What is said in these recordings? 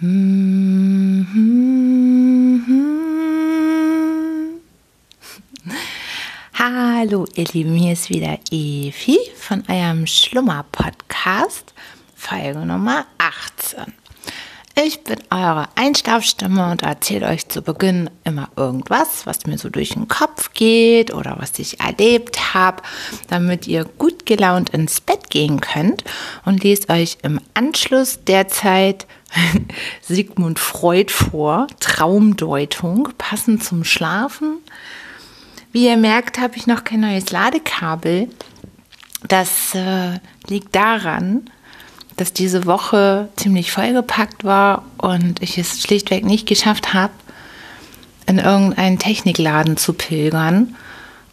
Hallo ihr Lieben, hier ist wieder Evi von eurem Schlummer-Podcast, Folge Nummer 18. Ich bin eure Einschlafstimme und erzähle euch zu Beginn immer irgendwas, was mir so durch den Kopf geht oder was ich erlebt habe, damit ihr gut gelaunt ins Bett gehen könnt und lese euch im Anschluss derzeit Sigmund Freud vor, Traumdeutung, passend zum Schlafen. Wie ihr merkt, habe ich noch kein neues Ladekabel. Das äh, liegt daran, dass diese Woche ziemlich vollgepackt war und ich es schlichtweg nicht geschafft habe, in irgendeinen Technikladen zu pilgern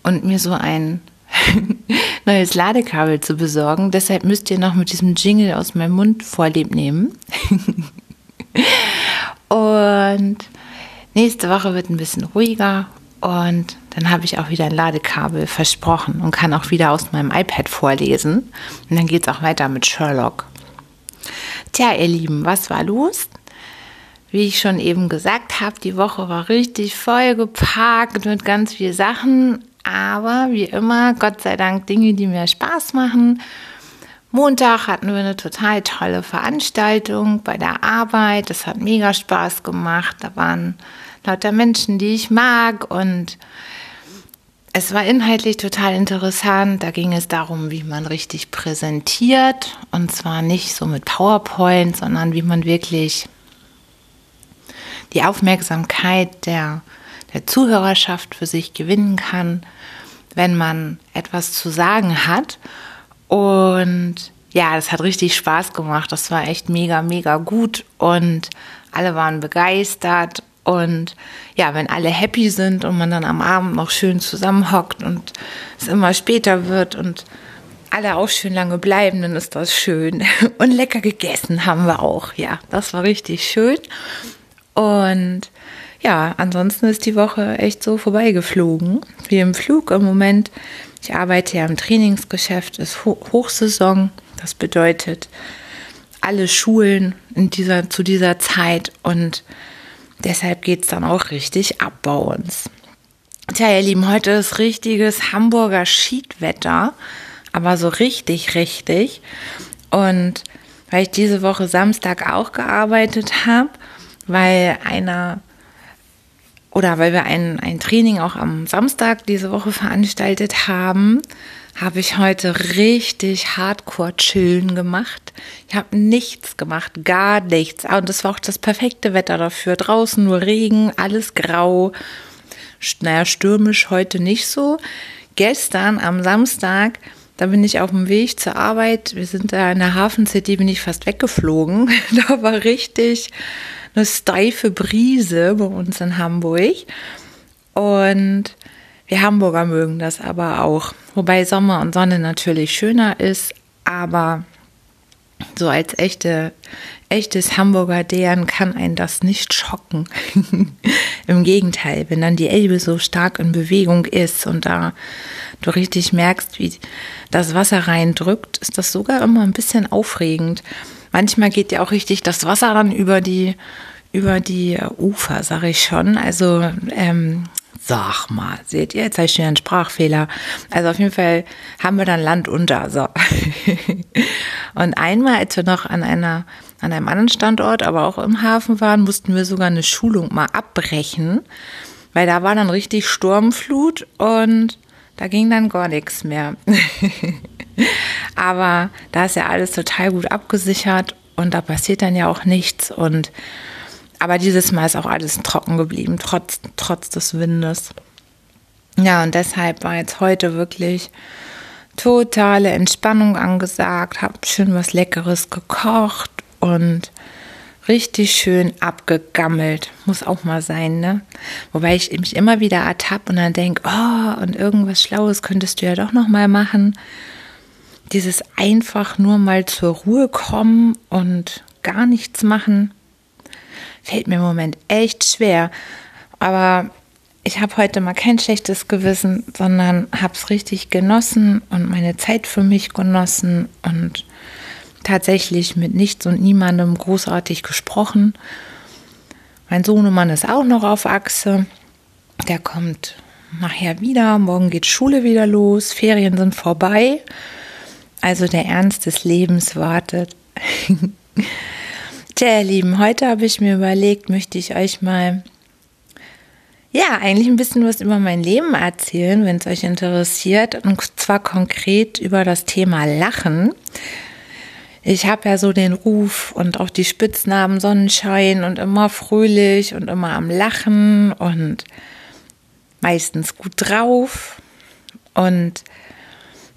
und mir so ein neues Ladekabel zu besorgen. Deshalb müsst ihr noch mit diesem Jingle aus meinem Mund vorlieb nehmen. und nächste Woche wird ein bisschen ruhiger und dann habe ich auch wieder ein Ladekabel versprochen und kann auch wieder aus meinem iPad vorlesen. Und dann geht es auch weiter mit Sherlock. Tja, ihr Lieben, was war los? Wie ich schon eben gesagt habe, die Woche war richtig vollgepackt mit ganz vielen Sachen, aber wie immer, Gott sei Dank, Dinge, die mir Spaß machen. Montag hatten wir eine total tolle Veranstaltung bei der Arbeit. Das hat mega Spaß gemacht. Da waren lauter Menschen, die ich mag und es war inhaltlich total interessant. Da ging es darum, wie man richtig präsentiert. Und zwar nicht so mit PowerPoint, sondern wie man wirklich die Aufmerksamkeit der, der Zuhörerschaft für sich gewinnen kann, wenn man etwas zu sagen hat. Und ja, das hat richtig Spaß gemacht. Das war echt mega, mega gut. Und alle waren begeistert. Und ja, wenn alle happy sind und man dann am Abend noch schön zusammenhockt und es immer später wird und alle auch schön lange bleiben, dann ist das schön. Und lecker gegessen haben wir auch. Ja, das war richtig schön. Und ja, ansonsten ist die Woche echt so vorbeigeflogen. Wie im Flug im Moment. Ich arbeite ja im Trainingsgeschäft, ist Hochsaison. Das bedeutet, alle Schulen in dieser, zu dieser Zeit und Deshalb geht es dann auch richtig ab bei uns. Tja, ihr Lieben, heute ist richtiges Hamburger Schiedwetter, aber so richtig, richtig. Und weil ich diese Woche Samstag auch gearbeitet habe, weil einer oder weil wir ein, ein Training auch am Samstag diese Woche veranstaltet haben, habe ich heute richtig hardcore chillen gemacht. Ich habe nichts gemacht, gar nichts. Und es war auch das perfekte Wetter dafür. Draußen nur Regen, alles grau. Naja, stürmisch heute nicht so. Gestern am Samstag, da bin ich auf dem Weg zur Arbeit. Wir sind da in der Hafen City, bin ich fast weggeflogen. Da war richtig eine steife Brise bei uns in Hamburg. Und wir Hamburger mögen das aber auch. Wobei Sommer und Sonne natürlich schöner ist, aber so als echte, echtes Hamburger Dären kann einen das nicht schocken. Im Gegenteil, wenn dann die Elbe so stark in Bewegung ist und da du richtig merkst, wie das Wasser reindrückt, ist das sogar immer ein bisschen aufregend. Manchmal geht ja auch richtig das Wasser dann über die über die Ufer, sage ich schon. Also ähm, Sag mal, seht ihr, jetzt habe ich schon einen Sprachfehler. Also auf jeden Fall haben wir dann Land unter. So. Und einmal, als wir noch an einer, an einem anderen Standort, aber auch im Hafen waren, mussten wir sogar eine Schulung mal abbrechen, weil da war dann richtig Sturmflut und da ging dann gar nichts mehr. aber da ist ja alles total gut abgesichert und da passiert dann ja auch nichts und aber dieses Mal ist auch alles trocken geblieben, trotz, trotz des Windes. Ja, und deshalb war jetzt heute wirklich totale Entspannung angesagt, habe schön was Leckeres gekocht und richtig schön abgegammelt. Muss auch mal sein, ne? Wobei ich mich immer wieder ertappe und dann denke, oh, und irgendwas Schlaues könntest du ja doch noch mal machen. Dieses einfach nur mal zur Ruhe kommen und gar nichts machen, fällt mir im Moment echt schwer. Aber ich habe heute mal kein schlechtes Gewissen, sondern habe es richtig genossen und meine Zeit für mich genossen und tatsächlich mit nichts und niemandem großartig gesprochen. Mein Sohnemann ist auch noch auf Achse. Der kommt nachher wieder. Morgen geht Schule wieder los. Ferien sind vorbei. Also der Ernst des Lebens wartet. Tja, ihr Lieben, heute habe ich mir überlegt, möchte ich euch mal, ja, eigentlich ein bisschen was über mein Leben erzählen, wenn es euch interessiert. Und zwar konkret über das Thema Lachen. Ich habe ja so den Ruf und auch die Spitznamen Sonnenschein und immer fröhlich und immer am Lachen und meistens gut drauf. Und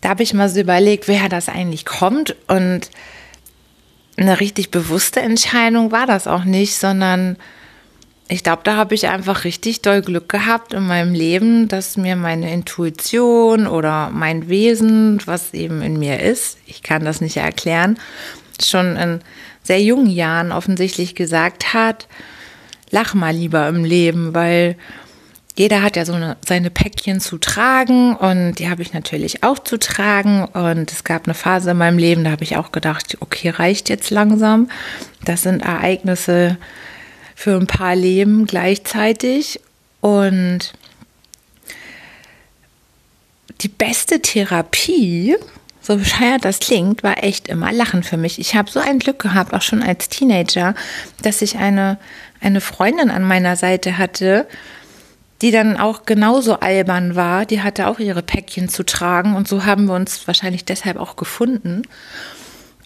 da habe ich mal so überlegt, wer das eigentlich kommt. Und eine richtig bewusste Entscheidung war das auch nicht, sondern ich glaube, da habe ich einfach richtig doll Glück gehabt in meinem Leben, dass mir meine Intuition oder mein Wesen, was eben in mir ist, ich kann das nicht erklären, schon in sehr jungen Jahren offensichtlich gesagt hat, lach mal lieber im Leben, weil jeder hat ja so eine, seine Päckchen zu tragen und die habe ich natürlich auch zu tragen. Und es gab eine Phase in meinem Leben, da habe ich auch gedacht, okay, reicht jetzt langsam. Das sind Ereignisse für ein paar Leben gleichzeitig. Und die beste Therapie, so bescheuert das klingt, war echt immer Lachen für mich. Ich habe so ein Glück gehabt, auch schon als Teenager, dass ich eine, eine Freundin an meiner Seite hatte, die dann auch genauso albern war. Die hatte auch ihre Päckchen zu tragen und so haben wir uns wahrscheinlich deshalb auch gefunden.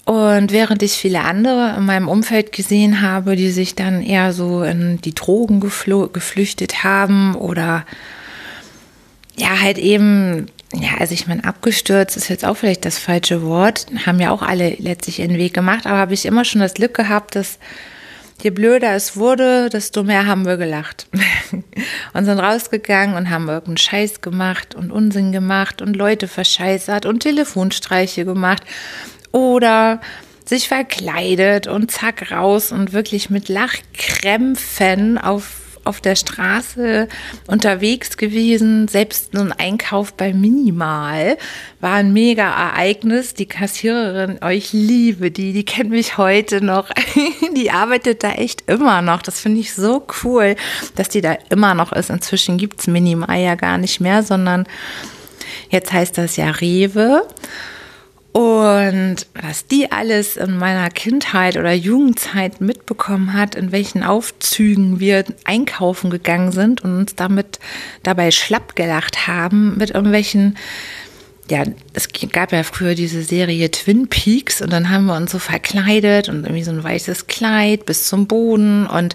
Und während ich viele andere in meinem Umfeld gesehen habe, die sich dann eher so in die Drogen geflüchtet haben oder ja, halt eben, ja, also ich meine, abgestürzt ist jetzt auch vielleicht das falsche Wort, haben ja auch alle letztlich ihren Weg gemacht, aber habe ich immer schon das Glück gehabt, dass je blöder es wurde, desto mehr haben wir gelacht. und sind rausgegangen und haben irgendeinen Scheiß gemacht und Unsinn gemacht und Leute verscheißert und Telefonstreiche gemacht oder sich verkleidet und zack raus und wirklich mit Lachkrämpfen auf auf der Straße unterwegs gewesen. Selbst ein Einkauf bei Minimal war ein mega Ereignis. Die Kassiererin, oh, ich liebe die, die kennt mich heute noch. die arbeitet da echt immer noch. Das finde ich so cool, dass die da immer noch ist. Inzwischen gibt es Minimal ja gar nicht mehr, sondern jetzt heißt das ja Rewe. Und was die alles in meiner Kindheit oder Jugendzeit mitbekommen hat, in welchen Aufzügen wir einkaufen gegangen sind und uns damit dabei schlapp gelacht haben, mit irgendwelchen, ja, es gab ja früher diese Serie Twin Peaks und dann haben wir uns so verkleidet und irgendwie so ein weißes Kleid bis zum Boden und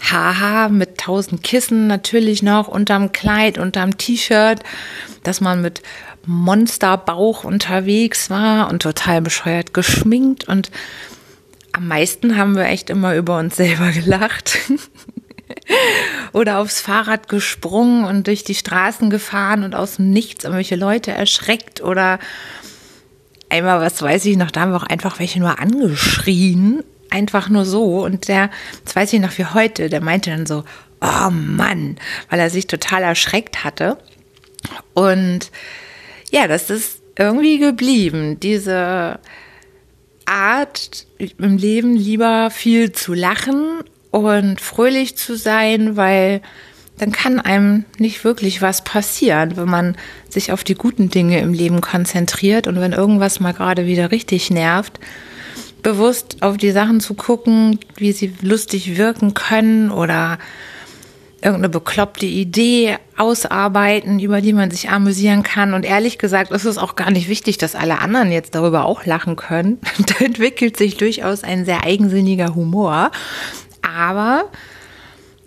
haha mit tausend Kissen natürlich noch unterm Kleid, unterm T-Shirt, dass man mit Monsterbauch unterwegs war und total bescheuert geschminkt und am meisten haben wir echt immer über uns selber gelacht. Oder aufs Fahrrad gesprungen und durch die Straßen gefahren und aus dem Nichts irgendwelche Leute erschreckt oder einmal, was weiß ich noch, da haben wir auch einfach welche nur angeschrien. Einfach nur so. Und der, das weiß ich noch wie heute, der meinte dann so, oh Mann, weil er sich total erschreckt hatte. Und ja, das ist irgendwie geblieben. Diese Art im Leben lieber viel zu lachen und fröhlich zu sein, weil dann kann einem nicht wirklich was passieren, wenn man sich auf die guten Dinge im Leben konzentriert und wenn irgendwas mal gerade wieder richtig nervt, bewusst auf die Sachen zu gucken, wie sie lustig wirken können oder irgendeine bekloppte Idee ausarbeiten, über die man sich amüsieren kann. Und ehrlich gesagt ist es auch gar nicht wichtig, dass alle anderen jetzt darüber auch lachen können. da entwickelt sich durchaus ein sehr eigensinniger Humor. Aber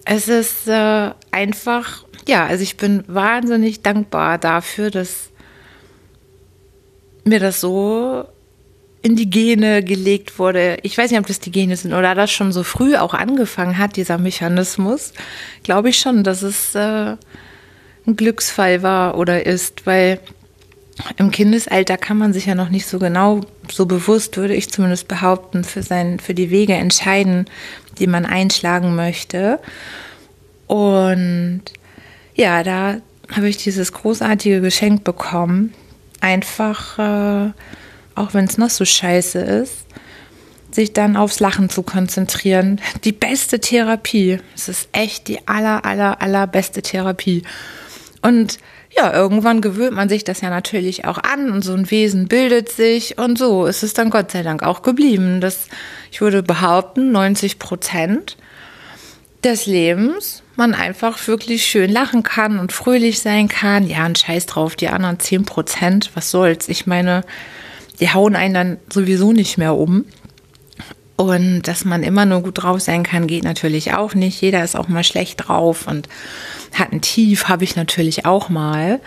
es ist äh, einfach, ja, also ich bin wahnsinnig dankbar dafür, dass mir das so in die Gene gelegt wurde. Ich weiß nicht, ob das die Gene sind oder das schon so früh auch angefangen hat, dieser Mechanismus. Glaube ich schon, dass es äh, ein Glücksfall war oder ist, weil im Kindesalter kann man sich ja noch nicht so genau, so bewusst, würde ich zumindest behaupten, für, sein, für die Wege entscheiden, die man einschlagen möchte. Und ja, da habe ich dieses großartige Geschenk bekommen, einfach äh, auch wenn es noch so scheiße ist, sich dann aufs Lachen zu konzentrieren. Die beste Therapie. Es ist echt die aller, aller, allerbeste Therapie. Und ja, irgendwann gewöhnt man sich das ja natürlich auch an und so ein Wesen bildet sich und so ist es dann Gott sei Dank auch geblieben. Das, ich würde behaupten, 90 Prozent des Lebens man einfach wirklich schön lachen kann und fröhlich sein kann. Ja, ein Scheiß drauf, die anderen 10 Prozent, was soll's? Ich meine, die hauen einen dann sowieso nicht mehr um. Und dass man immer nur gut drauf sein kann, geht natürlich auch nicht. Jeder ist auch mal schlecht drauf und hat ein Tief, habe ich natürlich auch mal.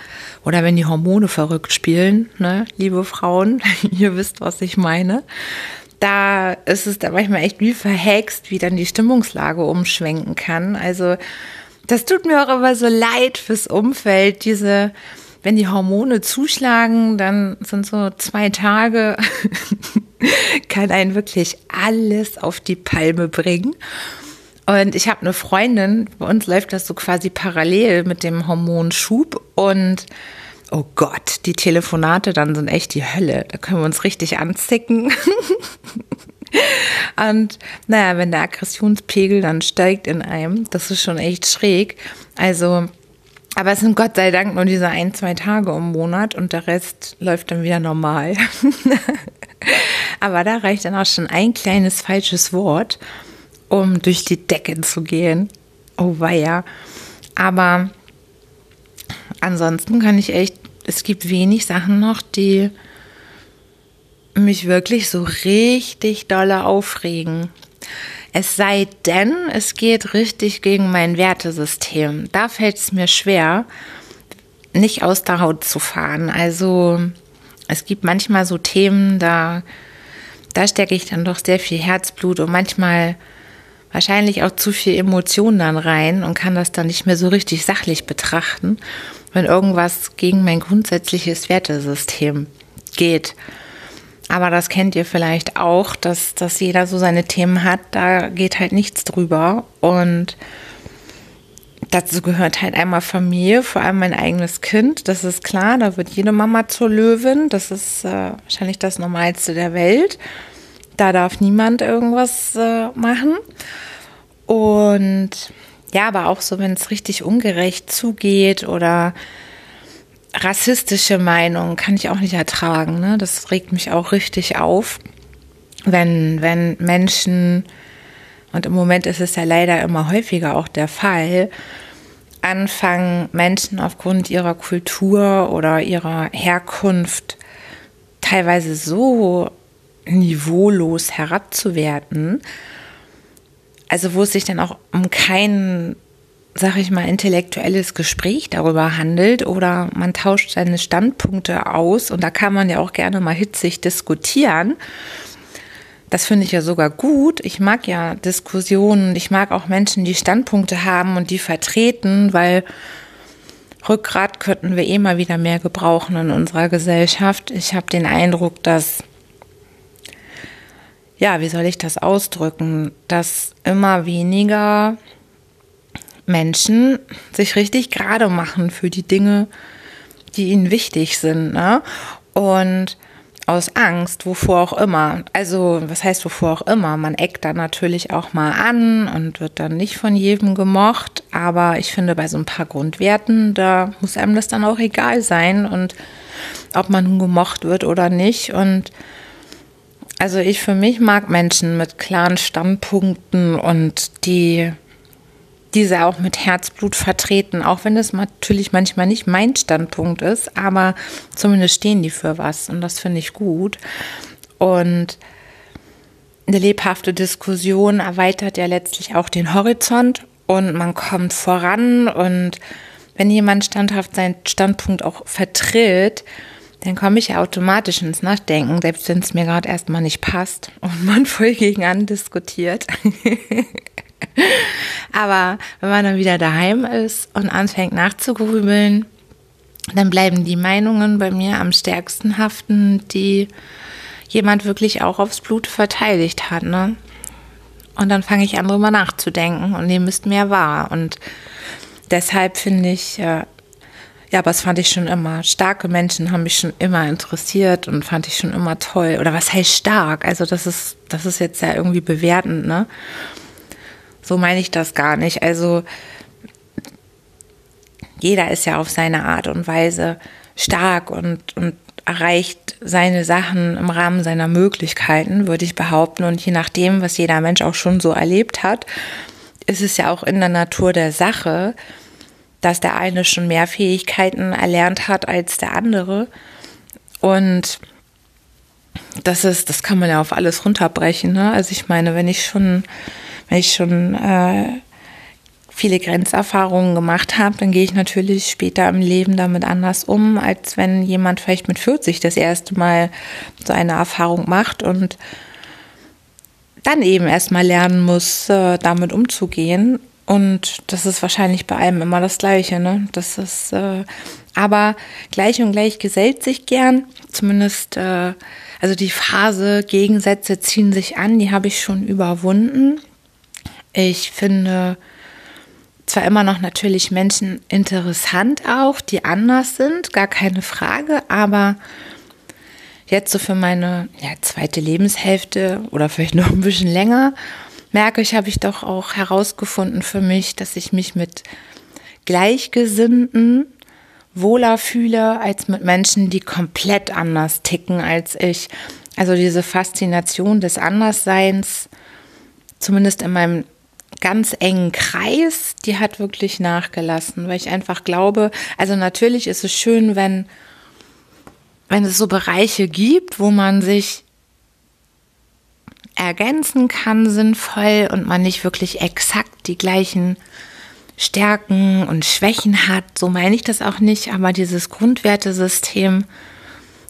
Oder wenn die Hormone verrückt spielen, ne, liebe Frauen, ihr wisst, was ich meine. Da ist es dann manchmal echt wie verhext, wie dann die Stimmungslage umschwenken kann. Also, das tut mir auch immer so leid fürs Umfeld, diese, wenn die Hormone zuschlagen, dann sind so zwei Tage, kann einen wirklich alles auf die Palme bringen. Und ich habe eine Freundin, bei uns läuft das so quasi parallel mit dem Hormonschub und oh Gott, die Telefonate dann sind echt die Hölle. Da können wir uns richtig anzicken. und naja, wenn der Aggressionspegel dann steigt in einem, das ist schon echt schräg. Also, aber es sind Gott sei Dank nur diese ein, zwei Tage im Monat und der Rest läuft dann wieder normal. aber da reicht dann auch schon ein kleines falsches Wort um durch die Decke zu gehen. Oh weia. Aber ansonsten kann ich echt, es gibt wenig Sachen noch, die mich wirklich so richtig dolle aufregen. Es sei denn, es geht richtig gegen mein Wertesystem. Da fällt es mir schwer, nicht aus der Haut zu fahren. Also es gibt manchmal so Themen, da, da stecke ich dann doch sehr viel Herzblut und manchmal wahrscheinlich auch zu viel Emotion dann rein und kann das dann nicht mehr so richtig sachlich betrachten, wenn irgendwas gegen mein grundsätzliches Wertesystem geht. Aber das kennt ihr vielleicht auch, dass, dass jeder so seine Themen hat, da geht halt nichts drüber. Und dazu gehört halt einmal Familie, vor allem mein eigenes Kind. Das ist klar, da wird jede Mama zur Löwin. Das ist äh, wahrscheinlich das Normalste der Welt. Da darf niemand irgendwas äh, machen. Und ja, aber auch so, wenn es richtig ungerecht zugeht oder rassistische Meinungen kann ich auch nicht ertragen. Ne? Das regt mich auch richtig auf, wenn, wenn Menschen, und im Moment ist es ja leider immer häufiger auch der Fall, anfangen, Menschen aufgrund ihrer Kultur oder ihrer Herkunft teilweise so niveaulos herabzuwerten. Also wo es sich dann auch um kein, sag ich mal, intellektuelles Gespräch darüber handelt oder man tauscht seine Standpunkte aus und da kann man ja auch gerne mal hitzig diskutieren. Das finde ich ja sogar gut. Ich mag ja Diskussionen. Ich mag auch Menschen, die Standpunkte haben und die vertreten, weil Rückgrat könnten wir eh mal wieder mehr gebrauchen in unserer Gesellschaft. Ich habe den Eindruck, dass ja, wie soll ich das ausdrücken, dass immer weniger Menschen sich richtig gerade machen für die Dinge, die ihnen wichtig sind. Ne? Und aus Angst, wovor auch immer. Also, was heißt wovor auch immer? Man eckt da natürlich auch mal an und wird dann nicht von jedem gemocht. Aber ich finde, bei so ein paar Grundwerten, da muss einem das dann auch egal sein und ob man nun gemocht wird oder nicht. Und also ich für mich mag Menschen mit klaren Standpunkten und die diese auch mit Herzblut vertreten, auch wenn es natürlich manchmal nicht mein Standpunkt ist, aber zumindest stehen die für was und das finde ich gut. Und eine lebhafte Diskussion erweitert ja letztlich auch den Horizont und man kommt voran und wenn jemand standhaft seinen Standpunkt auch vertritt, dann komme ich ja automatisch ins Nachdenken, selbst wenn es mir gerade erstmal nicht passt und man voll gegen an diskutiert. Aber wenn man dann wieder daheim ist und anfängt nachzugrübeln, dann bleiben die Meinungen bei mir am stärksten haften, die jemand wirklich auch aufs Blut verteidigt hat. Ne? Und dann fange ich an, drüber nachzudenken und nehme es mehr wahr. Und deshalb finde ich, äh, Ja, aber das fand ich schon immer. Starke Menschen haben mich schon immer interessiert und fand ich schon immer toll. Oder was heißt stark? Also das ist, das ist jetzt ja irgendwie bewertend, ne? So meine ich das gar nicht. Also jeder ist ja auf seine Art und Weise stark und, und erreicht seine Sachen im Rahmen seiner Möglichkeiten, würde ich behaupten. Und je nachdem, was jeder Mensch auch schon so erlebt hat, ist es ja auch in der Natur der Sache, dass der eine schon mehr Fähigkeiten erlernt hat als der andere. Und das ist, das kann man ja auf alles runterbrechen. Ne? Also ich meine, wenn ich schon, wenn ich schon äh, viele Grenzerfahrungen gemacht habe, dann gehe ich natürlich später im Leben damit anders um, als wenn jemand vielleicht mit 40 das erste Mal so eine Erfahrung macht und dann eben erstmal lernen muss, äh, damit umzugehen. Und das ist wahrscheinlich bei allem immer das Gleiche, ne? Das ist, äh, aber gleich und gleich gesellt sich gern. Zumindest, äh, also die Phase Gegensätze ziehen sich an, die habe ich schon überwunden. Ich finde zwar immer noch natürlich Menschen interessant auch, die anders sind, gar keine Frage, aber jetzt so für meine ja, zweite Lebenshälfte oder vielleicht noch ein bisschen länger merke ich, habe ich doch auch herausgefunden für mich, dass ich mich mit Gleichgesinnten wohler fühle als mit Menschen, die komplett anders ticken als ich. Also diese Faszination des Andersseins, zumindest in meinem ganz engen Kreis, die hat wirklich nachgelassen, weil ich einfach glaube, also natürlich ist es schön, wenn, wenn es so Bereiche gibt, wo man sich ergänzen kann, sinnvoll und man nicht wirklich exakt die gleichen Stärken und Schwächen hat. So meine ich das auch nicht, aber dieses Grundwertesystem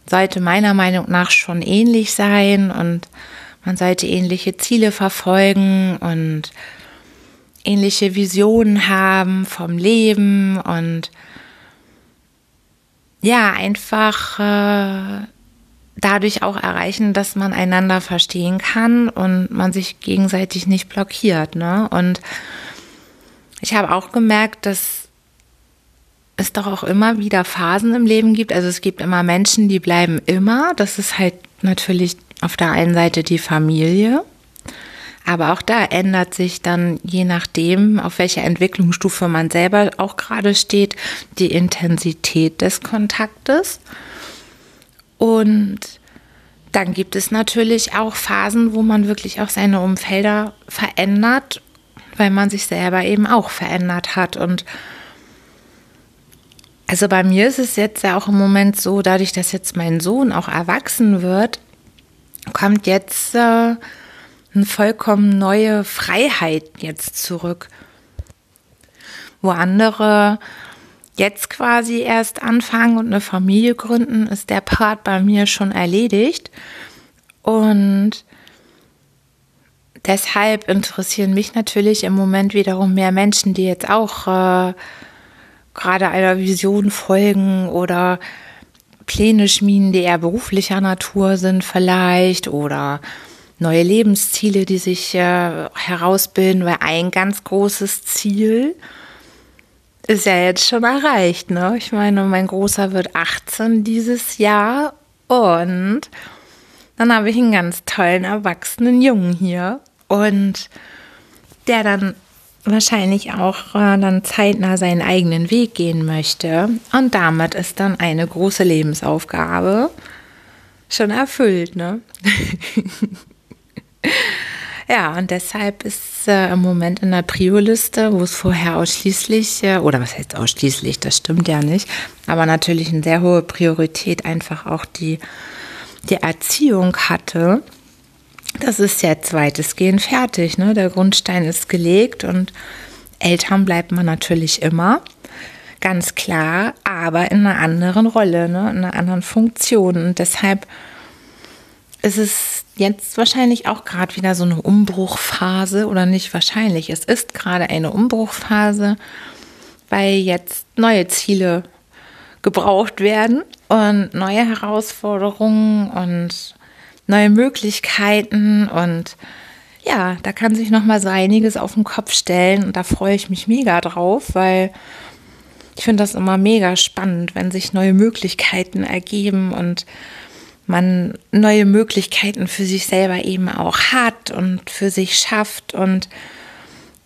sollte meiner Meinung nach schon ähnlich sein und man sollte ähnliche Ziele verfolgen und ähnliche Visionen haben vom Leben und ja, einfach äh, dadurch auch erreichen, dass man einander verstehen kann und man sich gegenseitig nicht blockiert. Ne? Und ich habe auch gemerkt, dass es doch auch immer wieder Phasen im Leben gibt. Also es gibt immer Menschen, die bleiben immer. Das ist halt natürlich auf der einen Seite die Familie. Aber auch da ändert sich dann, je nachdem, auf welcher Entwicklungsstufe man selber auch gerade steht, die Intensität des Kontaktes. Und dann gibt es natürlich auch Phasen, wo man wirklich auch seine Umfelder verändert, weil man sich selber eben auch verändert hat. Und also bei mir ist es jetzt ja auch im Moment so, dadurch, dass jetzt mein Sohn auch erwachsen wird, kommt jetzt äh, eine vollkommen neue Freiheit jetzt zurück, wo andere jetzt quasi erst anfangen und eine Familie gründen, ist der Part bei mir schon erledigt. Und deshalb interessieren mich natürlich im Moment wiederum mehr Menschen, die jetzt auch äh, gerade einer Vision folgen oder Pläne schmieden, die eher beruflicher Natur sind vielleicht oder neue Lebensziele, die sich äh, herausbilden, weil ein ganz großes Ziel ist ja jetzt schon erreicht, ne? Ich meine, mein Großer wird 18 dieses Jahr und dann habe ich einen ganz tollen erwachsenen Jungen hier und der dann wahrscheinlich auch äh, dann zeitnah seinen eigenen Weg gehen möchte und damit ist dann eine große Lebensaufgabe schon erfüllt, ne? Ja, und deshalb ist äh, im Moment in der Prio-Liste, wo es vorher ausschließlich, äh, oder was heißt ausschließlich, das stimmt ja nicht, aber natürlich eine sehr hohe Priorität einfach auch die, die Erziehung hatte. Das ist jetzt weitestgehend fertig. Ne? Der Grundstein ist gelegt und Eltern bleibt man natürlich immer, ganz klar, aber in einer anderen Rolle, ne? in einer anderen Funktion. Und deshalb ist es jetzt wahrscheinlich auch gerade wieder so eine Umbruchphase oder nicht wahrscheinlich. Es ist gerade eine Umbruchphase, weil jetzt neue Ziele gebraucht werden und neue Herausforderungen und neue Möglichkeiten und ja, da kann sich noch mal so einiges auf den Kopf stellen und da freue ich mich mega drauf, weil ich finde das immer mega spannend, wenn sich neue Möglichkeiten ergeben und man neue Möglichkeiten für sich selber eben auch hat und für sich schafft und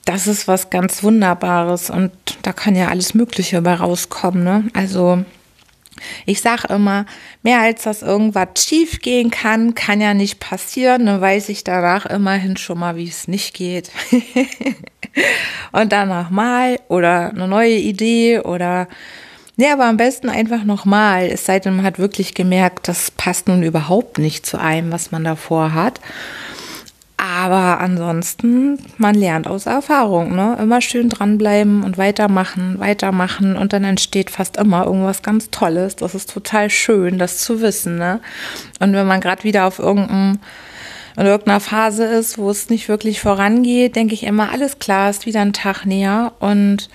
das ist was ganz Wunderbares und da kann ja alles Mögliche bei rauskommen. Ne? Also ich sage immer, mehr als dass irgendwas schief gehen kann, kann ja nicht passieren. Dann weiß ich danach immerhin schon mal, wie es nicht geht. und danach mal oder eine neue Idee oder Nee, aber am besten einfach nochmal. Es sei denn, man hat wirklich gemerkt, das passt nun überhaupt nicht zu einem, was man davor hat. Aber ansonsten, man lernt aus Erfahrung, ne? Immer schön dranbleiben und weitermachen, weitermachen und dann entsteht fast immer irgendwas ganz Tolles. Das ist total schön, das zu wissen, ne? Und wenn man gerade wieder auf irgendeinem in irgendeiner Phase ist, wo es nicht wirklich vorangeht, denke ich immer, alles klar, ist wieder ein Tag näher und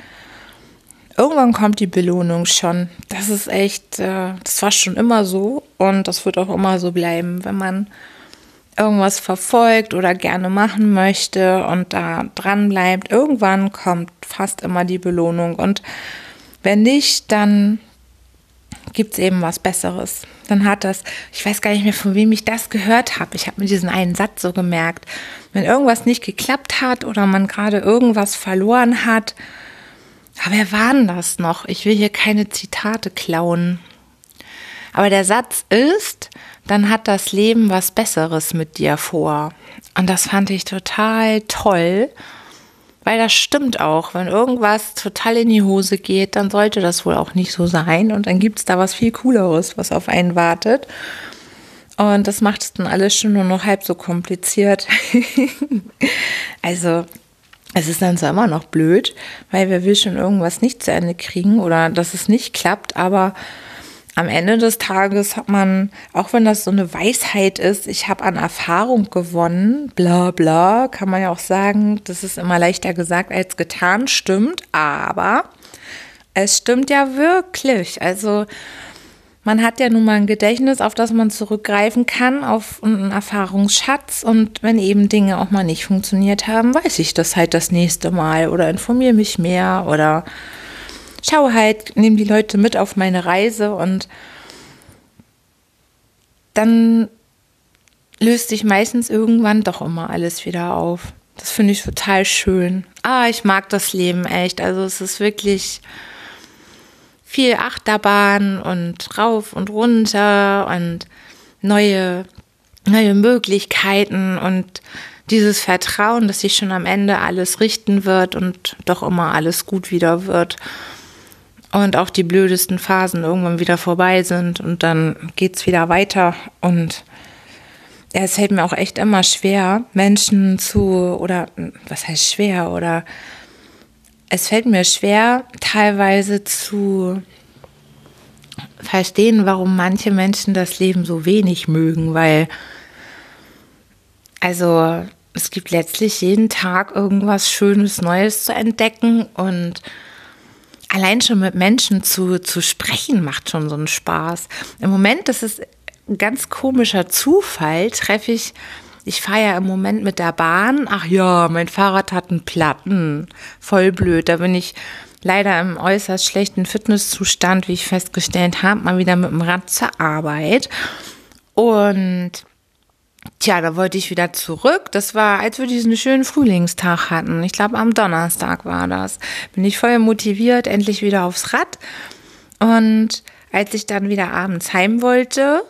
irgendwann kommt die Belohnung schon. Das ist echt, äh, das war schon immer so und das wird auch immer so bleiben, wenn man irgendwas verfolgt oder gerne machen möchte und da dran bleibt, irgendwann kommt fast immer die Belohnung. Und wenn nicht, dann gibt es eben was Besseres. Dann hat das, ich weiß gar nicht mehr, von wem ich das gehört habe. Ich habe mir diesen einen Satz so gemerkt. Wenn irgendwas nicht geklappt hat oder man gerade irgendwas verloren hat, aber wer war denn das noch? Ich will hier keine Zitate klauen. Aber der Satz ist, dann hat das Leben was Besseres mit dir vor. Und das fand ich total toll, weil das stimmt auch. Wenn irgendwas total in die Hose geht, dann sollte das wohl auch nicht so sein. Und dann gibt es da was viel Cooleres, was auf einen wartet. Und das macht es dann alles schon nur noch halb so kompliziert. also, es ist dann zwar immer noch blöd, weil wer will schon irgendwas nicht zu Ende kriegen oder dass es nicht klappt, aber am Ende des Tages hat man, auch wenn das so eine Weisheit ist, ich habe an Erfahrung gewonnen, bla bla, kann man ja auch sagen, das ist immer leichter gesagt als getan, stimmt, aber es stimmt ja wirklich. Also man hat ja nun mal ein Gedächtnis, auf das man zurückgreifen kann, auf einen Erfahrungsschatz. Und wenn eben Dinge auch mal nicht funktioniert haben, weiß ich das halt das nächste Mal oder informiere mich mehr oder schaue halt, nehme die Leute mit auf meine Reise und dann löst sich meistens irgendwann doch immer alles wieder auf. Das finde ich total schön. Ah, ich mag das Leben echt. Also es ist wirklich viel Achterbahn und rauf und runter und neue, neue Möglichkeiten und dieses Vertrauen, dass sich schon am Ende alles richten wird und doch immer alles gut wieder wird und auch die blödesten Phasen irgendwann wieder vorbei sind und dann geht's wieder weiter und es fällt mir auch echt immer schwer, Menschen zu, oder was heißt schwer, oder es fällt mir schwer, teilweise zu verstehen, warum manche Menschen das Leben so wenig mögen, weil, also, es gibt letztlich jeden Tag irgendwas Schönes, Neues zu entdecken und allein schon mit Menschen zu, zu sprechen macht schon so einen Spaß. Im Moment, das ist ein ganz komischer Zufall, treffe ich, ich fahre ja im Moment mit der Bahn. Ach ja, mein Fahrrad hat einen Platten. Voll blöd. Da bin ich leider im äußerst schlechten Fitnesszustand, wie ich festgestellt habe, mal wieder mit dem Rad zur Arbeit. Und Tja, da wollte ich wieder zurück. Das war, als wir diesen schönen Frühlingstag hatten. Ich glaube, am Donnerstag war das. Bin ich voll motiviert, endlich wieder aufs Rad. Und als ich dann wieder abends heim wollte,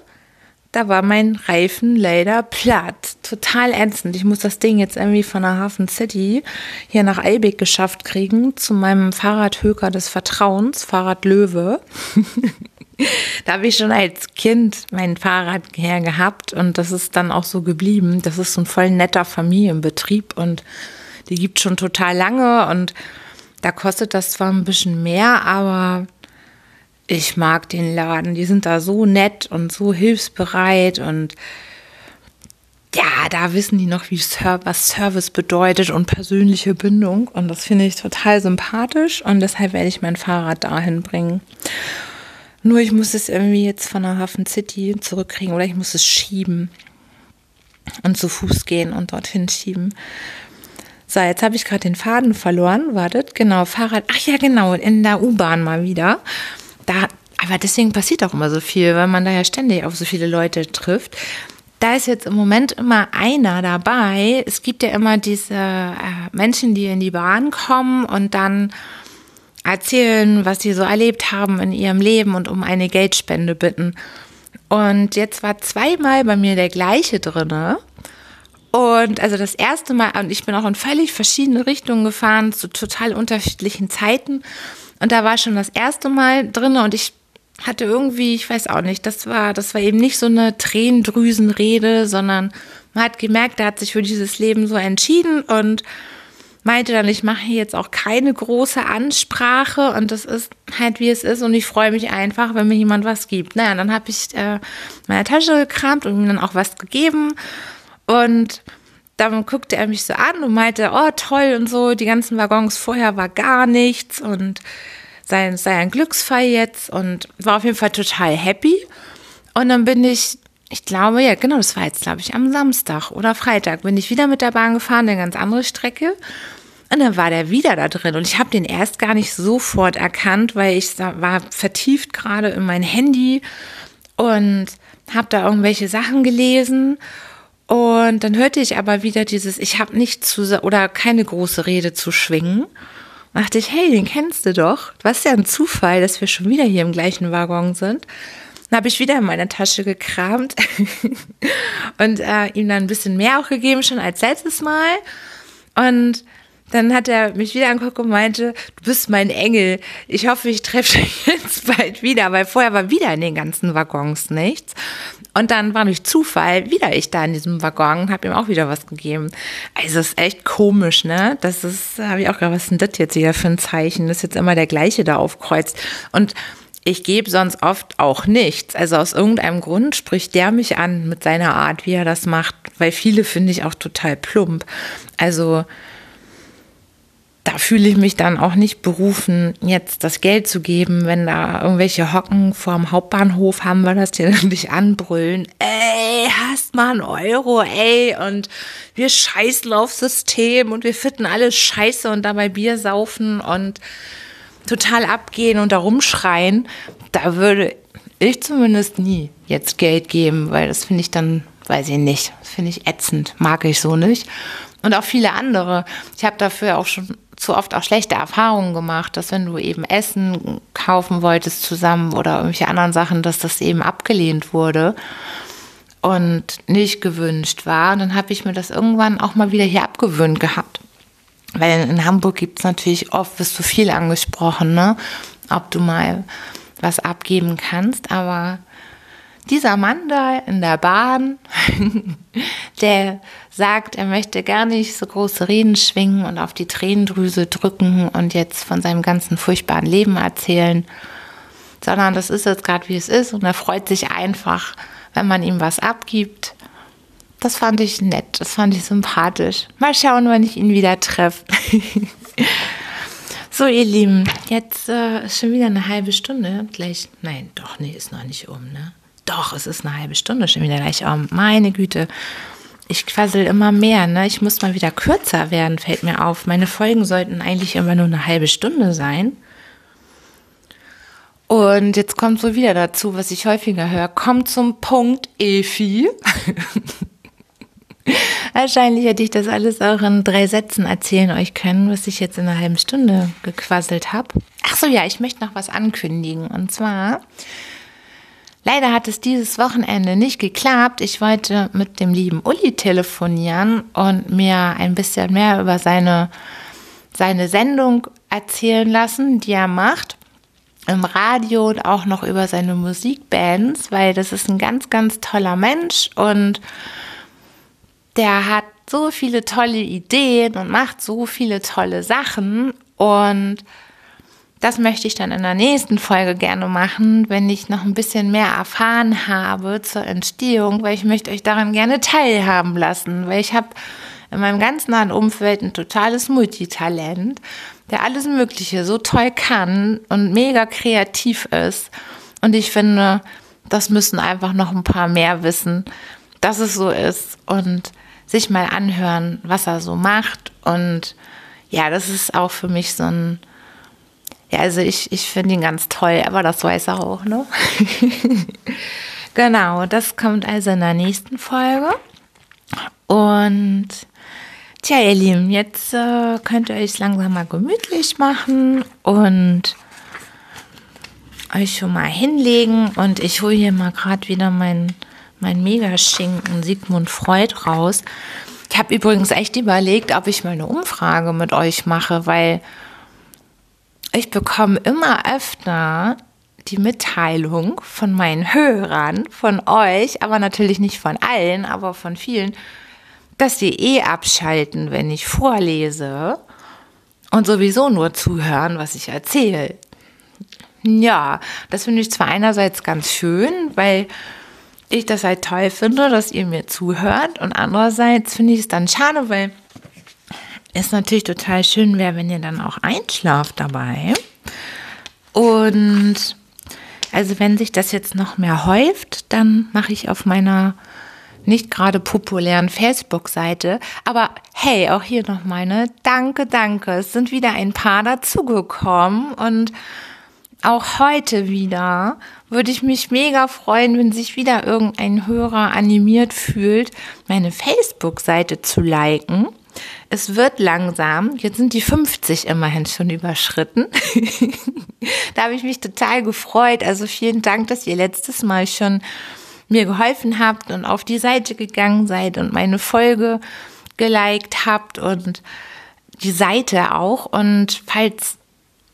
da war mein Reifen leider platt. Total ätzend. Ich muss das Ding jetzt irgendwie von der Hafen City hier nach Eibig geschafft kriegen, zu meinem Fahrradhöker des Vertrauens, Fahrrad Löwe. da habe ich schon als Kind mein Fahrrad her gehabt und das ist dann auch so geblieben. Das ist so ein voll netter Familienbetrieb und die gibt schon total lange und da kostet das zwar ein bisschen mehr, aber ich mag den Laden. Die sind da so nett und so hilfsbereit und ja, da wissen die noch, wie was Service bedeutet und persönliche Bindung. Und das finde ich total sympathisch und deshalb werde ich mein Fahrrad dahin bringen. Nur ich muss es irgendwie jetzt von der Hafen City zurückkriegen oder ich muss es schieben und zu Fuß gehen und dorthin schieben. So, jetzt habe ich gerade den Faden verloren. Wartet, genau, Fahrrad. Ach ja, genau, in der U-Bahn mal wieder. Da, aber deswegen passiert auch immer so viel, weil man da ja ständig auf so viele Leute trifft. Da ist jetzt im Moment immer einer dabei. Es gibt ja immer diese äh, Menschen, die in die Bahn kommen und dann erzählen, was sie so erlebt haben in ihrem Leben und um eine Geldspende bitten. Und jetzt war zweimal bei mir der gleiche drinne. Und also das erste Mal, und ich bin auch in völlig verschiedene Richtungen gefahren, zu total unterschiedlichen Zeiten. Und da war schon das erste Mal drin und ich hatte irgendwie, ich weiß auch nicht, das war, das war eben nicht so eine Tränendrüsenrede, sondern man hat gemerkt, er hat sich für dieses Leben so entschieden und meinte dann, ich mache jetzt auch keine große Ansprache und das ist halt wie es ist und ich freue mich einfach, wenn mir jemand was gibt. Naja, dann habe ich äh, meine Tasche gekramt und ihm dann auch was gegeben und dann guckte er mich so an und meinte, oh toll und so, die ganzen Waggons vorher war gar nichts und sei, sei ein Glücksfall jetzt und war auf jeden Fall total happy. Und dann bin ich, ich glaube, ja, genau, das war jetzt, glaube ich, am Samstag oder Freitag, bin ich wieder mit der Bahn gefahren, eine ganz andere Strecke. Und dann war der wieder da drin und ich habe den erst gar nicht sofort erkannt, weil ich war vertieft gerade in mein Handy und habe da irgendwelche Sachen gelesen und dann hörte ich aber wieder dieses, ich habe nicht zu oder keine große Rede zu schwingen. Und dachte ich, hey, den kennst du doch. Was ja ein Zufall, dass wir schon wieder hier im gleichen Waggon sind. Dann habe ich wieder in meine Tasche gekramt und äh, ihm dann ein bisschen mehr auch gegeben, schon als letztes Mal. Und dann hat er mich wieder angeguckt und meinte, du bist mein Engel. Ich hoffe, ich treffe dich jetzt bald wieder, weil vorher war wieder in den ganzen Waggons nichts. Und dann war durch Zufall wieder ich da in diesem Waggon habe ihm auch wieder was gegeben. Also ist echt komisch, ne? Das ist, habe ich auch gerade, was ist denn das jetzt hier für ein Zeichen? Das ist jetzt immer der gleiche da aufkreuzt. Und ich gebe sonst oft auch nichts. Also aus irgendeinem Grund spricht der mich an mit seiner Art, wie er das macht, weil viele finde ich auch total plump. Also da fühle ich mich dann auch nicht berufen, jetzt das Geld zu geben, wenn da irgendwelche Hocken vorm Hauptbahnhof haben wir das, die dich anbrüllen. Ey, hast mal einen Euro, ey, und wir scheißen aufs System und wir fitten alles scheiße und dabei Bier saufen und total abgehen und da rumschreien. Da würde ich zumindest nie jetzt Geld geben, weil das finde ich dann, weiß ich nicht, finde ich ätzend, mag ich so nicht. Und auch viele andere. Ich habe dafür auch schon zu oft auch schlechte Erfahrungen gemacht, dass wenn du eben Essen kaufen wolltest zusammen oder irgendwelche anderen Sachen, dass das eben abgelehnt wurde und nicht gewünscht war. Und dann habe ich mir das irgendwann auch mal wieder hier abgewöhnt gehabt. Weil in Hamburg gibt es natürlich oft, wirst du viel angesprochen, ne? ob du mal was abgeben kannst. Aber dieser Mann da in der Bahn, der sagt, er möchte gar nicht so große Reden schwingen und auf die Tränendrüse drücken und jetzt von seinem ganzen furchtbaren Leben erzählen, sondern das ist jetzt gerade wie es ist und er freut sich einfach, wenn man ihm was abgibt. Das fand ich nett, das fand ich sympathisch. Mal schauen, wann ich ihn wieder treffe. so, ihr Lieben, jetzt äh, ist schon wieder eine halbe Stunde. Gleich, nein, doch, nee, ist noch nicht um, ne? Doch, es ist eine halbe Stunde schon wieder gleich um. Meine Güte ich quassel immer mehr, ne? Ich muss mal wieder kürzer werden, fällt mir auf. Meine Folgen sollten eigentlich immer nur eine halbe Stunde sein. Und jetzt kommt so wieder dazu, was ich häufiger höre. Kommt zum Punkt, Efi. Wahrscheinlich hätte ich das alles auch in drei Sätzen erzählen euch können, was ich jetzt in einer halben Stunde gequasselt habe. Ach so, ja, ich möchte noch was ankündigen. Und zwar Leider hat es dieses Wochenende nicht geklappt. Ich wollte mit dem lieben Uli telefonieren und mir ein bisschen mehr über seine, seine Sendung erzählen lassen, die er macht im Radio und auch noch über seine Musikbands, weil das ist ein ganz, ganz toller Mensch und der hat so viele tolle Ideen und macht so viele tolle Sachen und das möchte ich dann in der nächsten Folge gerne machen, wenn ich noch ein bisschen mehr erfahren habe zur Entstehung, weil ich möchte euch daran gerne teilhaben lassen, weil ich habe in meinem ganz nahen Umfeld ein totales Multitalent, der alles Mögliche so toll kann und mega kreativ ist. Und ich finde, das müssen einfach noch ein paar mehr wissen, dass es so ist. Und sich mal anhören, was er so macht. Und ja, das ist auch für mich so ein, ja, also ich, ich finde ihn ganz toll, aber das weiß er auch, ne? genau, das kommt also in der nächsten Folge. Und tja, ihr Lieben, jetzt äh, könnt ihr euch langsam mal gemütlich machen und euch schon mal hinlegen. Und ich hole hier mal gerade wieder meinen mein Megaschinken Sigmund Freud raus. Ich habe übrigens echt überlegt, ob ich mal eine Umfrage mit euch mache, weil ich bekomme immer öfter die Mitteilung von meinen Hörern, von euch, aber natürlich nicht von allen, aber von vielen, dass sie eh abschalten, wenn ich vorlese und sowieso nur zuhören, was ich erzähle. Ja, das finde ich zwar einerseits ganz schön, weil ich das halt toll finde, dass ihr mir zuhört und andererseits finde ich es dann schade, weil es natürlich total schön wäre, wenn ihr dann auch einschlaft dabei. Und also wenn sich das jetzt noch mehr häuft, dann mache ich auf meiner nicht gerade populären Facebook-Seite. Aber hey, auch hier noch meine Danke, danke. Es sind wieder ein paar dazugekommen und auch heute wieder würde ich mich mega freuen, wenn sich wieder irgendein Hörer animiert fühlt, meine Facebook-Seite zu liken. Es wird langsam. Jetzt sind die 50 immerhin schon überschritten. da habe ich mich total gefreut. Also vielen Dank, dass ihr letztes Mal schon mir geholfen habt und auf die Seite gegangen seid und meine Folge geliked habt und die Seite auch. Und falls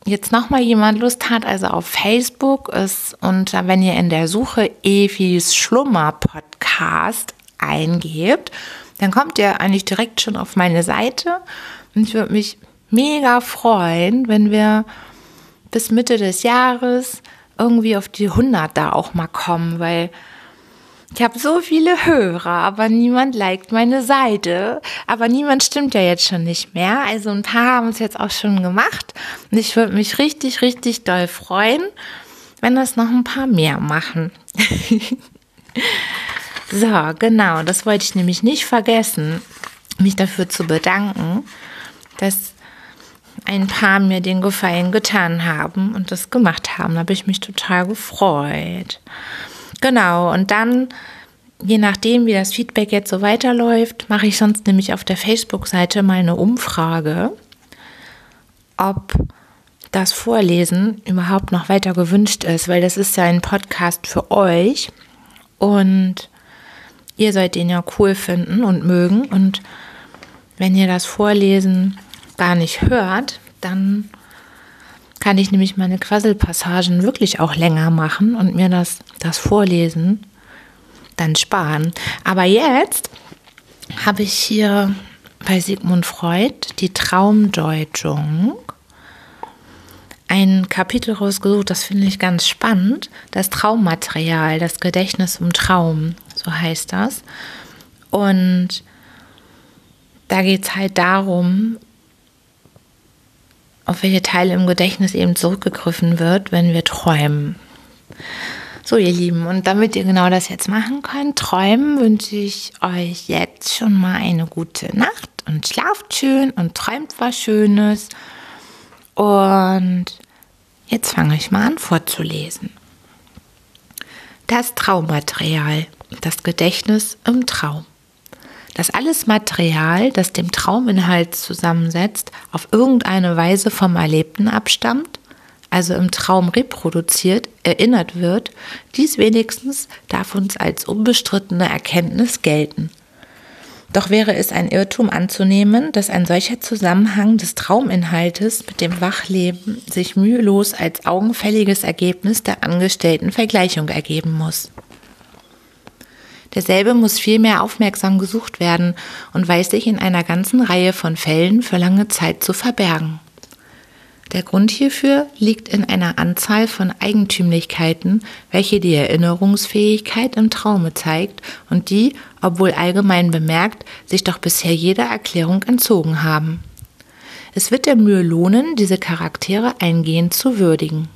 jetzt nochmal jemand Lust hat, also auf Facebook ist und wenn ihr in der Suche Evis Schlummer Podcast eingebt, dann kommt ihr eigentlich direkt schon auf meine Seite und ich würde mich mega freuen, wenn wir bis Mitte des Jahres irgendwie auf die 100 da auch mal kommen, weil ich habe so viele Hörer, aber niemand liked meine Seite. Aber niemand stimmt ja jetzt schon nicht mehr. Also ein paar haben es jetzt auch schon gemacht. Und ich würde mich richtig, richtig doll freuen, wenn das noch ein paar mehr machen. so, genau, das wollte ich nämlich nicht vergessen, mich dafür zu bedanken, dass ein paar mir den Gefallen getan haben und das gemacht haben. Da habe ich mich total gefreut. Genau, und dann, je nachdem, wie das Feedback jetzt so weiterläuft, mache ich sonst nämlich auf der Facebook-Seite mal eine Umfrage, ob das Vorlesen überhaupt noch weiter gewünscht ist, weil das ist ja ein Podcast für euch und ihr sollt den ja cool finden und mögen und wenn ihr das Vorlesen gar nicht hört, dann kann ich nämlich meine Quasselpassagen wirklich auch länger machen und mir das, das Vorlesen dann sparen. Aber jetzt habe ich hier bei Sigmund Freud die Traumdeutung ein Kapitel rausgesucht, das finde ich ganz spannend. Das Traummaterial, das Gedächtnis im Traum, so heißt das. Und da geht es halt darum, auf welche Teile im Gedächtnis eben zurückgegriffen wird, wenn wir träumen. So, ihr Lieben, und damit ihr genau das jetzt machen könnt, träumen, wünsche ich euch jetzt schon mal eine gute Nacht und schlaft schön und träumt was Schönes. Und jetzt fange ich mal an vorzulesen. Das Traummaterial, das Gedächtnis im Traum dass alles Material, das dem Trauminhalt zusammensetzt, auf irgendeine Weise vom Erlebten abstammt, also im Traum reproduziert, erinnert wird, dies wenigstens darf uns als unbestrittene Erkenntnis gelten. Doch wäre es ein Irrtum anzunehmen, dass ein solcher Zusammenhang des Trauminhaltes mit dem Wachleben sich mühelos als augenfälliges Ergebnis der angestellten Vergleichung ergeben muss. Derselbe muss vielmehr aufmerksam gesucht werden und weiß sich in einer ganzen Reihe von Fällen für lange Zeit zu verbergen. Der Grund hierfür liegt in einer Anzahl von Eigentümlichkeiten, welche die Erinnerungsfähigkeit im Traume zeigt und die, obwohl allgemein bemerkt, sich doch bisher jeder Erklärung entzogen haben. Es wird der Mühe lohnen, diese Charaktere eingehend zu würdigen.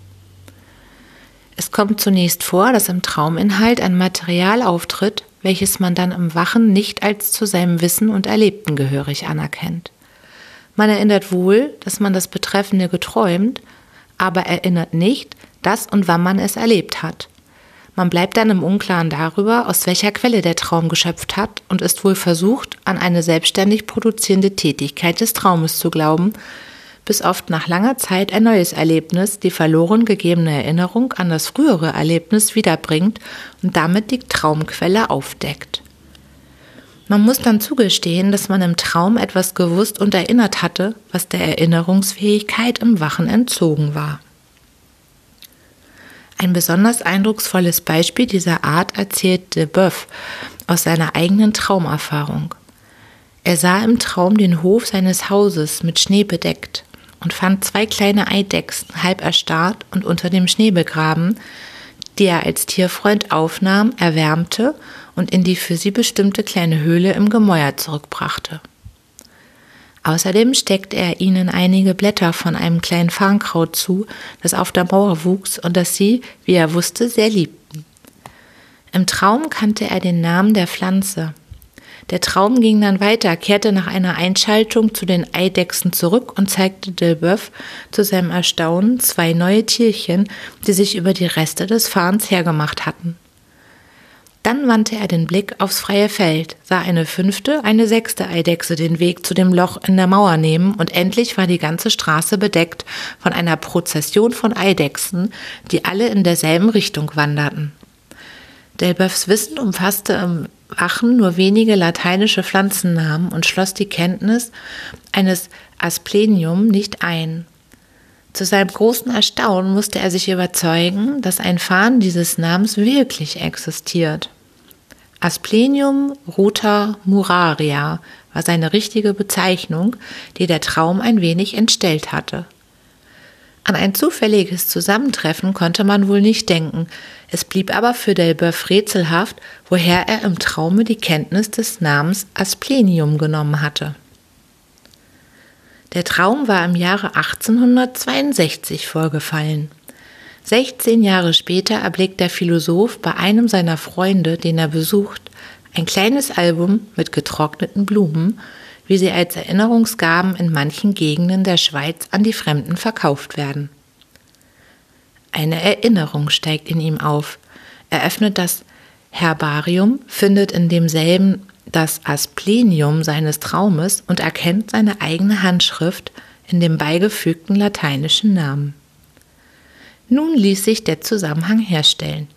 Es kommt zunächst vor, dass im Trauminhalt ein Material auftritt, welches man dann im Wachen nicht als zu seinem Wissen und Erlebten gehörig anerkennt. Man erinnert wohl, dass man das Betreffende geträumt, aber erinnert nicht, dass und wann man es erlebt hat. Man bleibt dann im Unklaren darüber, aus welcher Quelle der Traum geschöpft hat und ist wohl versucht, an eine selbstständig produzierende Tätigkeit des Traumes zu glauben, bis oft nach langer Zeit ein neues Erlebnis die verloren gegebene Erinnerung an das frühere Erlebnis wiederbringt und damit die Traumquelle aufdeckt. Man muss dann zugestehen, dass man im Traum etwas gewusst und erinnert hatte, was der Erinnerungsfähigkeit im Wachen entzogen war. Ein besonders eindrucksvolles Beispiel dieser Art erzählt de Boeuf aus seiner eigenen Traumerfahrung. Er sah im Traum den Hof seines Hauses mit Schnee bedeckt und fand zwei kleine Eidechsen halb erstarrt und unter dem Schnee begraben, die er als Tierfreund aufnahm, erwärmte und in die für sie bestimmte kleine Höhle im Gemäuer zurückbrachte. Außerdem steckte er ihnen einige Blätter von einem kleinen Farnkraut zu, das auf der Mauer wuchs und das sie, wie er wusste, sehr liebten. Im Traum kannte er den Namen der Pflanze. Der Traum ging dann weiter, kehrte nach einer Einschaltung zu den Eidechsen zurück und zeigte Delboeuf zu seinem Erstaunen zwei neue Tierchen, die sich über die Reste des Fahns hergemacht hatten. Dann wandte er den Blick aufs freie Feld, sah eine fünfte, eine sechste Eidechse den Weg zu dem Loch in der Mauer nehmen, und endlich war die ganze Straße bedeckt von einer Prozession von Eidechsen, die alle in derselben Richtung wanderten. Delboeufs Wissen umfasste im Wachen nur wenige lateinische Pflanzennamen und schloss die Kenntnis eines Asplenium nicht ein. Zu seinem großen Erstaunen musste er sich überzeugen, dass ein Farn dieses Namens wirklich existiert. Asplenium ruta muraria war seine richtige Bezeichnung, die der Traum ein wenig entstellt hatte. An ein zufälliges Zusammentreffen konnte man wohl nicht denken, es blieb aber für Delboeuf rätselhaft, woher er im Traume die Kenntnis des Namens Asplenium genommen hatte. Der Traum war im Jahre 1862 vorgefallen. 16 Jahre später erblickt der Philosoph bei einem seiner Freunde, den er besucht, ein kleines Album mit getrockneten Blumen, wie sie als Erinnerungsgaben in manchen Gegenden der Schweiz an die Fremden verkauft werden. Eine Erinnerung steigt in ihm auf. Er öffnet das Herbarium, findet in demselben das Asplenium seines Traumes und erkennt seine eigene Handschrift in dem beigefügten lateinischen Namen. Nun ließ sich der Zusammenhang herstellen.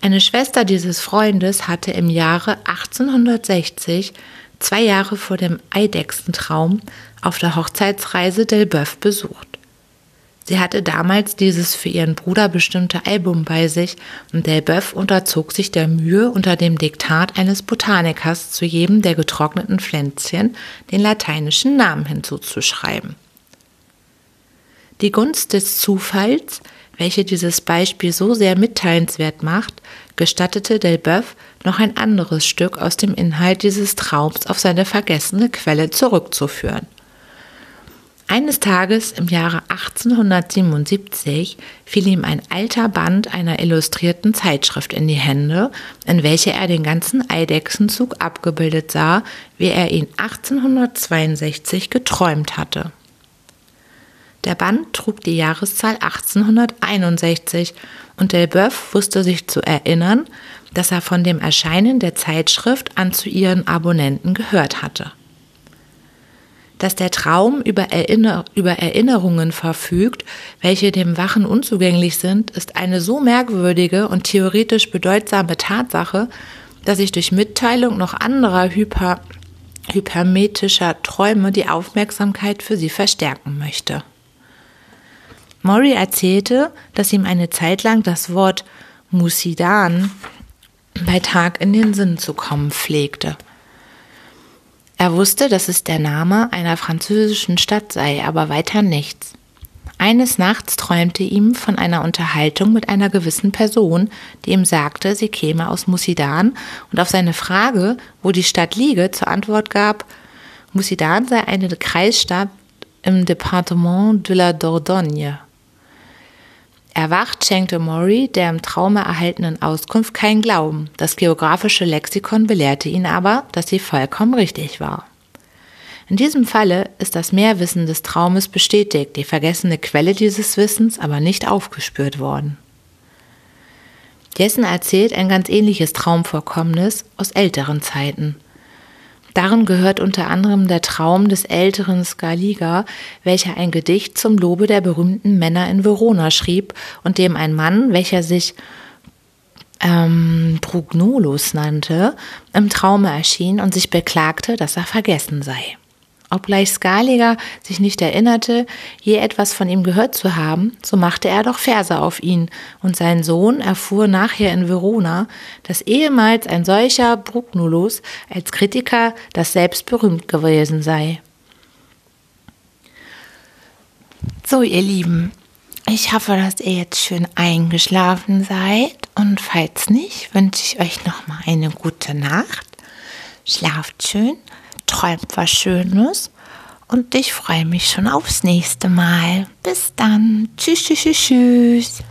Eine Schwester dieses Freundes hatte im Jahre 1860, zwei Jahre vor dem Eidechsentraum, auf der Hochzeitsreise Delboeuf besucht. Sie hatte damals dieses für ihren Bruder bestimmte Album bei sich und Delboeuf unterzog sich der Mühe, unter dem Diktat eines Botanikers zu jedem der getrockneten Pflänzchen den lateinischen Namen hinzuzuschreiben. Die Gunst des Zufalls, welche dieses Beispiel so sehr mitteilenswert macht, gestattete Delboeuf noch ein anderes Stück aus dem Inhalt dieses Traums auf seine vergessene Quelle zurückzuführen. Eines Tages im Jahre 1877 fiel ihm ein alter Band einer illustrierten Zeitschrift in die Hände, in welcher er den ganzen Eidechsenzug abgebildet sah, wie er ihn 1862 geträumt hatte. Der Band trug die Jahreszahl 1861 und Delboeuf wusste sich zu erinnern, dass er von dem Erscheinen der Zeitschrift an zu ihren Abonnenten gehört hatte dass der Traum über, Erinner über Erinnerungen verfügt, welche dem Wachen unzugänglich sind, ist eine so merkwürdige und theoretisch bedeutsame Tatsache, dass ich durch Mitteilung noch anderer Hyper hypermetischer Träume die Aufmerksamkeit für sie verstärken möchte. Maury erzählte, dass ihm eine Zeit lang das Wort Musidan bei Tag in den Sinn zu kommen pflegte. Er wusste, dass es der Name einer französischen Stadt sei, aber weiter nichts. Eines Nachts träumte ihm von einer Unterhaltung mit einer gewissen Person, die ihm sagte, sie käme aus Musidan und auf seine Frage, wo die Stadt liege, zur Antwort gab, Musidan sei eine Kreisstadt im Departement de la Dordogne. Erwacht schenkte Maury der im Traume erhaltenen Auskunft keinen Glauben. Das geografische Lexikon belehrte ihn aber, dass sie vollkommen richtig war. In diesem Falle ist das Mehrwissen des Traumes bestätigt, die vergessene Quelle dieses Wissens aber nicht aufgespürt worden. Jessen erzählt ein ganz ähnliches Traumvorkommnis aus älteren Zeiten. Darin gehört unter anderem der Traum des älteren Scaliger, welcher ein Gedicht zum Lobe der berühmten Männer in Verona schrieb und dem ein Mann, welcher sich ähm, Brugnolus nannte, im Traume erschien und sich beklagte, dass er vergessen sei. Obgleich Skaliger sich nicht erinnerte, je etwas von ihm gehört zu haben, so machte er doch Verse auf ihn, und sein Sohn erfuhr nachher in Verona, dass ehemals ein solcher Brugnulus als Kritiker das selbst berühmt gewesen sei. So, ihr Lieben, ich hoffe, dass ihr jetzt schön eingeschlafen seid und falls nicht, wünsche ich euch noch mal eine gute Nacht. Schlaft schön träumt was Schönes und ich freue mich schon aufs nächste Mal. Bis dann. Tschüss, tschüss, tschüss.